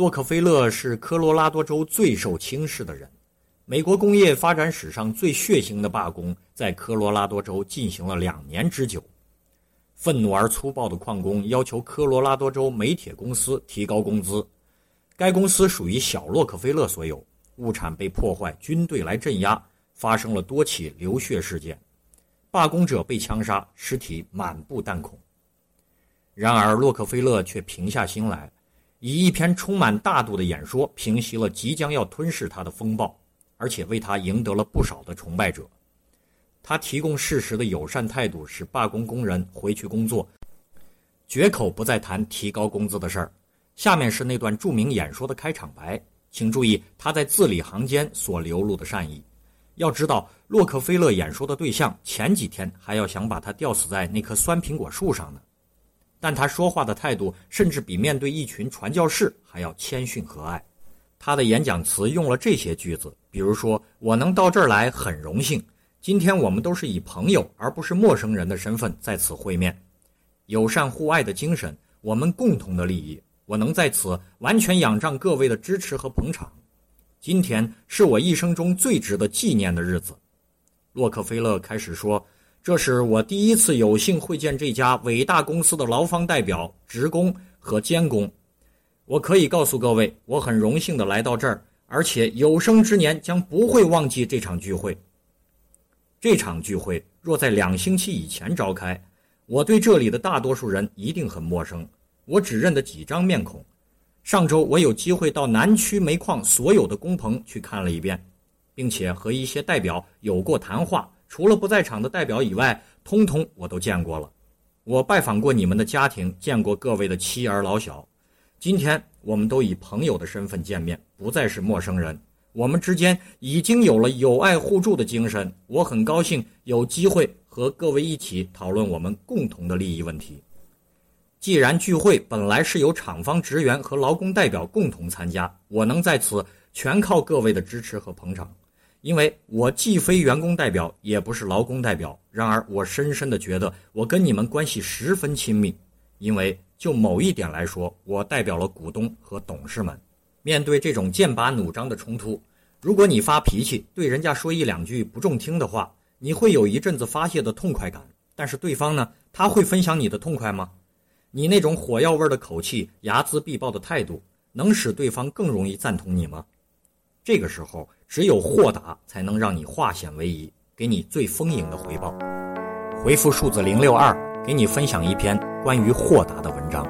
洛克菲勒是科罗拉多州最受轻视的人。美国工业发展史上最血腥的罢工在科罗拉多州进行了两年之久。愤怒而粗暴的矿工要求科罗拉多州煤铁公司提高工资。该公司属于小洛克菲勒所有，物产被破坏，军队来镇压，发生了多起流血事件，罢工者被枪杀，尸体满布弹孔。然而，洛克菲勒却平下心来，以一篇充满大度的演说平息了即将要吞噬他的风暴，而且为他赢得了不少的崇拜者。他提供事实的友善态度使罢工工人回去工作，绝口不再谈提高工资的事儿。下面是那段著名演说的开场白，请注意他在字里行间所流露的善意。要知道，洛克菲勒演说的对象前几天还要想把他吊死在那棵酸苹果树上呢。但他说话的态度甚至比面对一群传教士还要谦逊和蔼。他的演讲词用了这些句子，比如说：“我能到这儿来很荣幸，今天我们都是以朋友而不是陌生人的身份在此会面，友善互爱的精神，我们共同的利益。我能在此完全仰仗各位的支持和捧场。今天是我一生中最值得纪念的日子。”洛克菲勒开始说。这是我第一次有幸会见这家伟大公司的劳方代表、职工和监工。我可以告诉各位，我很荣幸地来到这儿，而且有生之年将不会忘记这场聚会。这场聚会若在两星期以前召开，我对这里的大多数人一定很陌生，我只认得几张面孔。上周我有机会到南区煤矿所有的工棚去看了一遍，并且和一些代表有过谈话。除了不在场的代表以外，通通我都见过了。我拜访过你们的家庭，见过各位的妻儿老小。今天我们都以朋友的身份见面，不再是陌生人。我们之间已经有了友爱互助的精神。我很高兴有机会和各位一起讨论我们共同的利益问题。既然聚会本来是由厂方职员和劳工代表共同参加，我能在此全靠各位的支持和捧场。因为我既非员工代表，也不是劳工代表，然而我深深的觉得我跟你们关系十分亲密。因为就某一点来说，我代表了股东和董事们。面对这种剑拔弩张的冲突，如果你发脾气，对人家说一两句不中听的话，你会有一阵子发泄的痛快感。但是对方呢，他会分享你的痛快吗？你那种火药味的口气、睚眦必报的态度，能使对方更容易赞同你吗？这个时候。只有豁达，才能让你化险为夷，给你最丰盈的回报。回复数字零六二，给你分享一篇关于豁达的文章。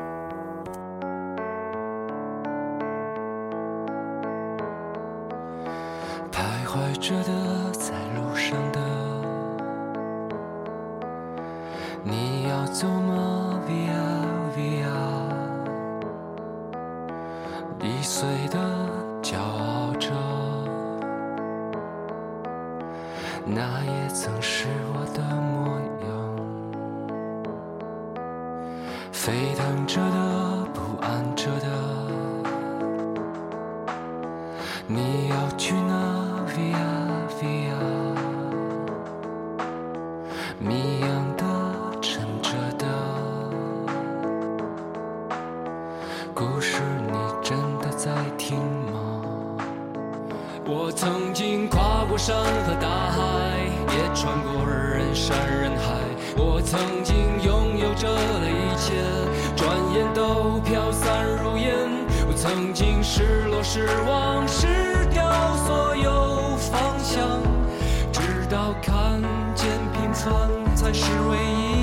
徘徊着的，在路上的，你要走吗？Via Via，易碎的，曾是我的模样，沸腾着的，不安着的，你要去哪？Via Via，谜样的，沉着的，故事你真的在听吗？我曾经跨过山和大海，穿过人山人海。我曾经拥有着的一切，转眼都飘散如烟。我曾经失落、失望、失掉所有方向，直到看见平凡才是唯一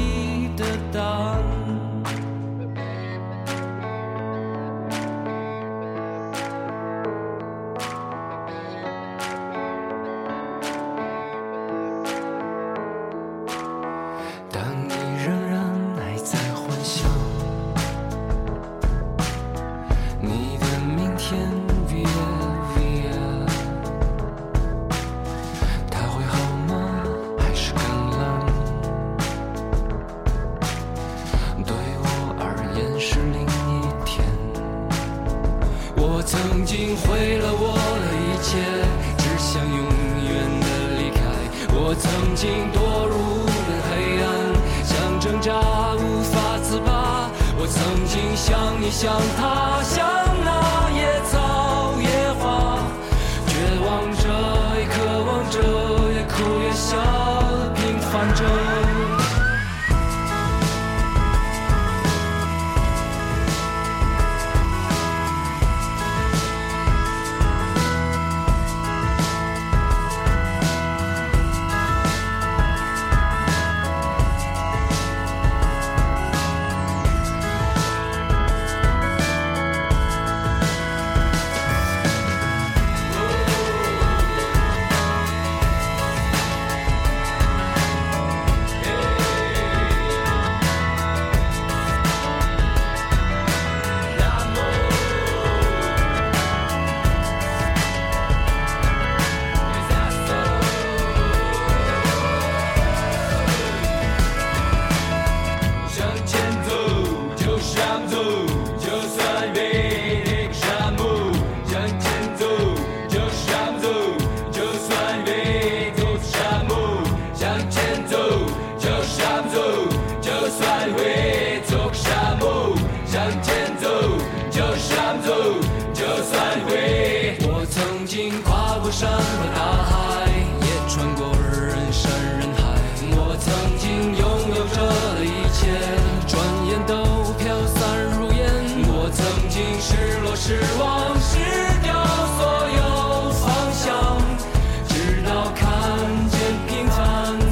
曾经毁了我的一切，只想永远的离开。我曾经堕入了黑暗，想挣扎，无法自拔。我曾经像你，像他，像那。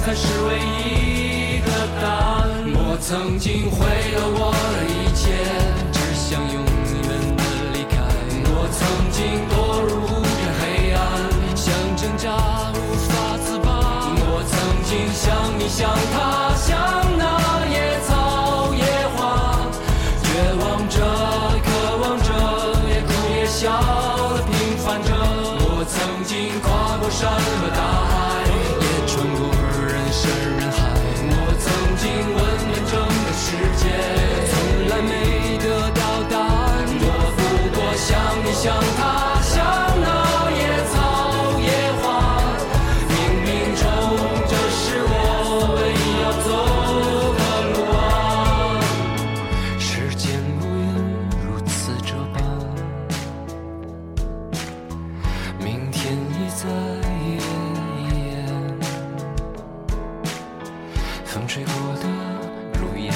才是唯一的答案。我曾经毁了我的一切，只想永远的离开。我曾经堕入无边黑暗，想挣扎无法自拔。我曾经像你像他。将他乡那野草野花冥冥中这是我唯一要走的路啊时间无言如此这般明天已在 hia 风吹过的路依然